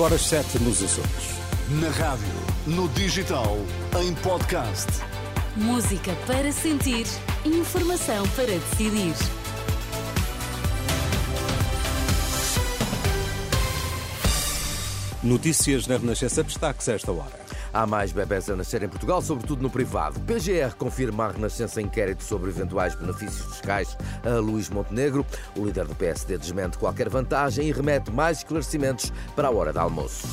18 horas 7 nos Açores. Na rádio, no digital, em podcast. Música para sentir, informação para decidir. Notícias na Renascença destaques a esta hora. Há mais bebés a nascer em Portugal, sobretudo no privado. PGR confirma a renascença inquérito sobre eventuais benefícios fiscais a Luís Montenegro. O líder do PSD desmente qualquer vantagem e remete mais esclarecimentos para a hora de almoço.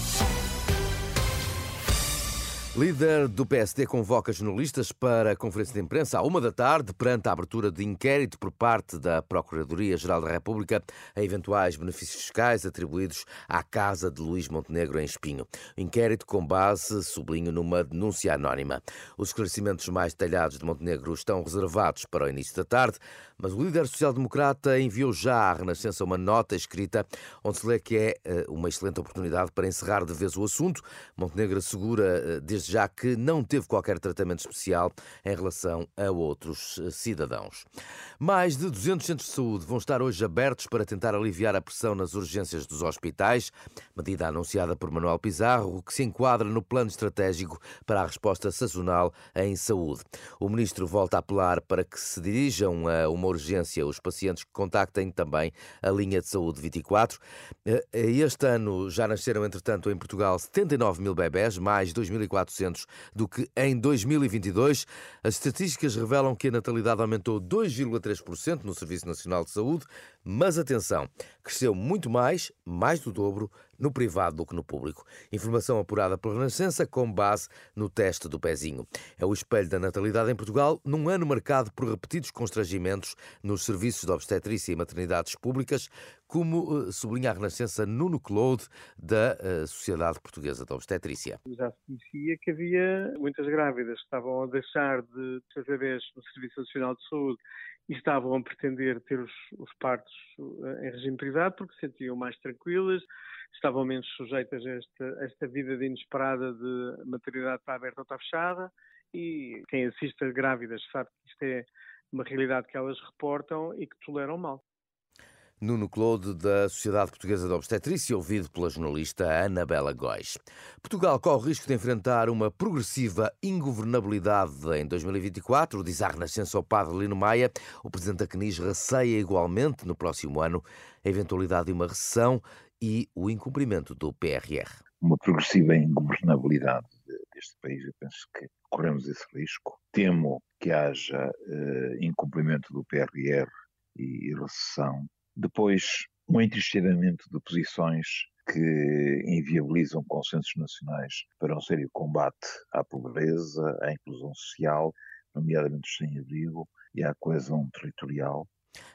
Líder do PSD convoca jornalistas para a conferência de imprensa à uma da tarde, perante a abertura de inquérito por parte da Procuradoria-Geral da República a eventuais benefícios fiscais atribuídos à casa de Luís Montenegro em Espinho. inquérito com base, sublinho, numa denúncia anónima. Os esclarecimentos mais detalhados de Montenegro estão reservados para o início da tarde, mas o líder social-democrata enviou já à Renascença uma nota escrita onde se lê que é eh, uma excelente oportunidade para encerrar de vez o assunto. Montenegro assegura eh, desde já que não teve qualquer tratamento especial em relação a outros eh, cidadãos. Mais de 200 centros de saúde vão estar hoje abertos para tentar aliviar a pressão nas urgências dos hospitais, medida anunciada por Manuel Pizarro, que se enquadra no plano estratégico para a resposta sazonal em saúde. O ministro volta a apelar para que se dirijam a uma urgência os pacientes que contactem também a linha de saúde 24. Eh, este ano já nasceram, entretanto, em Portugal 79 mil bebés, mais 2.400 do que em 2022. As estatísticas revelam que a natalidade aumentou 2,3% no Serviço Nacional de Saúde, mas atenção, cresceu muito mais, mais do dobro, no privado do que no público. Informação apurada pela Renascença com base no teste do pezinho. É o espelho da natalidade em Portugal num ano marcado por repetidos constrangimentos nos serviços de obstetrícia e maternidades públicas, como eh, sublinha a Renascença Nuno Claude, da eh, Sociedade Portuguesa de Obstetrícia. Já se conhecia que havia muitas grávidas que estavam a deixar de ter bebês no Serviço Nacional de Saúde e estavam a pretender ter os, os partos eh, em regime privado porque se sentiam mais tranquilas, estavam menos sujeitas a esta, a esta vida de inesperada de maternidade está aberta ou está fechada e quem assiste a grávidas sabe que isto é uma realidade que elas reportam e que toleram mal. Nuno Claude, da Sociedade Portuguesa de Obstetrícia, ouvido pela jornalista Anabela Góis. Portugal corre o risco de enfrentar uma progressiva ingovernabilidade em 2024, diz a Renascença ao padre Lino Maia. O presidente da CNIS receia igualmente, no próximo ano, a eventualidade de uma recessão e o incumprimento do PRR. Uma progressiva ingovernabilidade deste país, eu penso que corremos esse risco. Temo que haja uh, incumprimento do PRR e recessão depois, um entristecimento de posições que inviabilizam consensos nacionais para um sério combate à pobreza, à inclusão social, nomeadamente os sem-abrigo e à coesão territorial.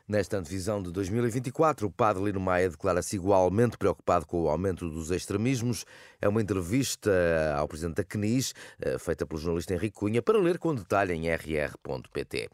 Nesta antevisão de 2024, o padre Lino Maia declara-se igualmente preocupado com o aumento dos extremismos. É uma entrevista ao presidente da CNIS, eh, feita pelo jornalista Henrique Cunha, para ler com detalhe em rr.pt.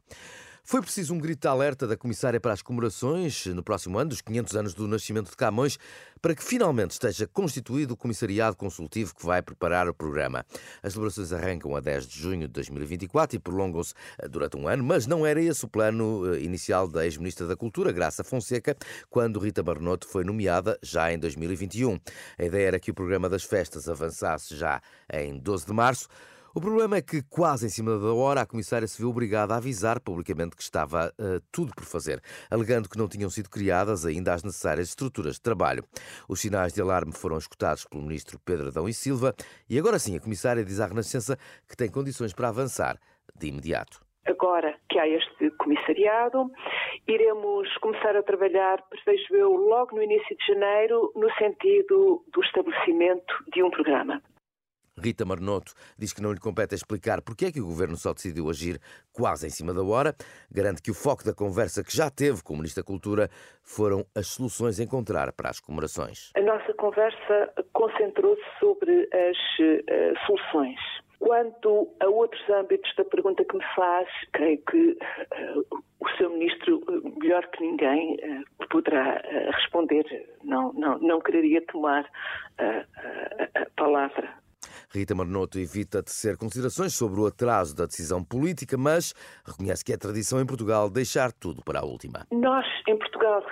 Foi preciso um grito de alerta da Comissária para as Comemorações, no próximo ano, dos 500 anos do nascimento de Camões, para que finalmente esteja constituído o Comissariado Consultivo que vai preparar o programa. As celebrações arrancam a 10 de junho de 2024 e prolongam-se eh, durante um ano, mas não era esse o plano eh, inicial da ex-ministra da Cultura, Graça Fonseca, quando Rita Barnoto foi nomeada já em 2021. A ideia era que o programa das festas avançasse já em 12 de março. O problema é que, quase em cima da hora, a comissária se viu obrigada a avisar publicamente que estava uh, tudo por fazer, alegando que não tinham sido criadas ainda as necessárias estruturas de trabalho. Os sinais de alarme foram escutados pelo ministro Pedro Adão e Silva e agora sim a comissária diz à Renascença que tem condições para avançar de imediato. Agora que há este comissariado, iremos começar a trabalhar, prevejo eu, logo no início de janeiro, no sentido do estabelecimento de um programa. Rita Marnoto diz que não lhe compete explicar porque é que o governo só decidiu agir quase em cima da hora. Garante que o foco da conversa que já teve com o Ministro da Cultura foram as soluções a encontrar para as comemorações. A nossa conversa concentrou-se sobre as uh, soluções. Quanto a outros âmbitos da pergunta que me faz, creio que uh, o seu ministro, melhor que ninguém, uh, poderá responder. Não, não, não quereria tomar a palavra Rita Marnoto evita tecer considerações sobre o atraso da decisão política, mas reconhece que é tradição em Portugal deixar tudo para a última. Nós, em Portugal,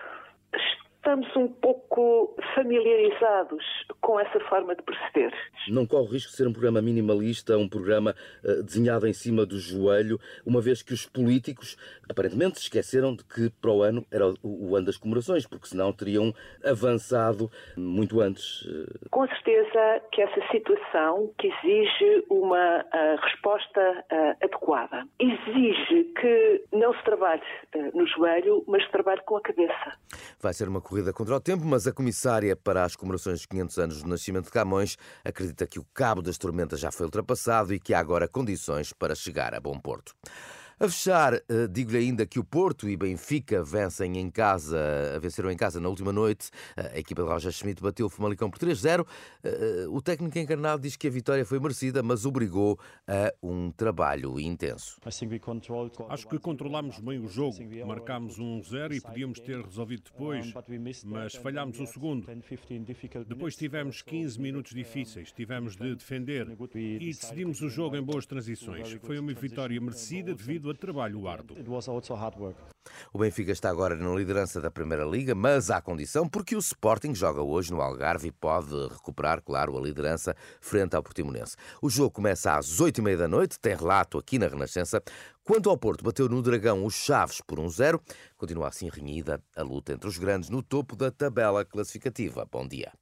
estamos um pouco familiarizados com essa forma de proceder. Não corre o risco de ser um programa minimalista, um programa uh, desenhado em cima do joelho, uma vez que os políticos aparentemente se esqueceram de que para o ano era o, o ano das comemorações, porque senão teriam avançado muito antes. Uh... Com certeza que essa situação que exige uma uh, resposta adequada. Exige que não se trabalhe no joelho, mas se trabalhe com a cabeça. Vai ser uma corrida contra o tempo, mas a comissária para as comemorações dos 500 anos do nascimento de Camões acredita que o cabo das tormentas já foi ultrapassado e que há agora condições para chegar a bom porto. A fechar, eh, digo-lhe ainda que o Porto e Benfica vencem em casa, venceram em casa na última noite. A equipa de Roger Schmidt bateu o Famalicão por 3-0. Eh, o técnico encarnado diz que a vitória foi merecida, mas obrigou a um trabalho intenso. Acho que controlámos bem o jogo. Marcámos um 0 e podíamos ter resolvido depois, mas falhámos o segundo. Depois tivemos 15 minutos difíceis, tivemos de defender e decidimos o jogo em boas transições. Foi uma vitória merecida devido a trabalho árduo. O Benfica está agora na liderança da Primeira Liga, mas à condição porque o Sporting joga hoje no Algarve e pode recuperar, claro, a liderança frente ao Portimonense. O jogo começa às oito e meia da noite, tem relato aqui na Renascença. Quanto ao Porto, bateu no Dragão os Chaves por 1-0. Continua assim renhida a luta entre os grandes no topo da tabela classificativa. Bom dia.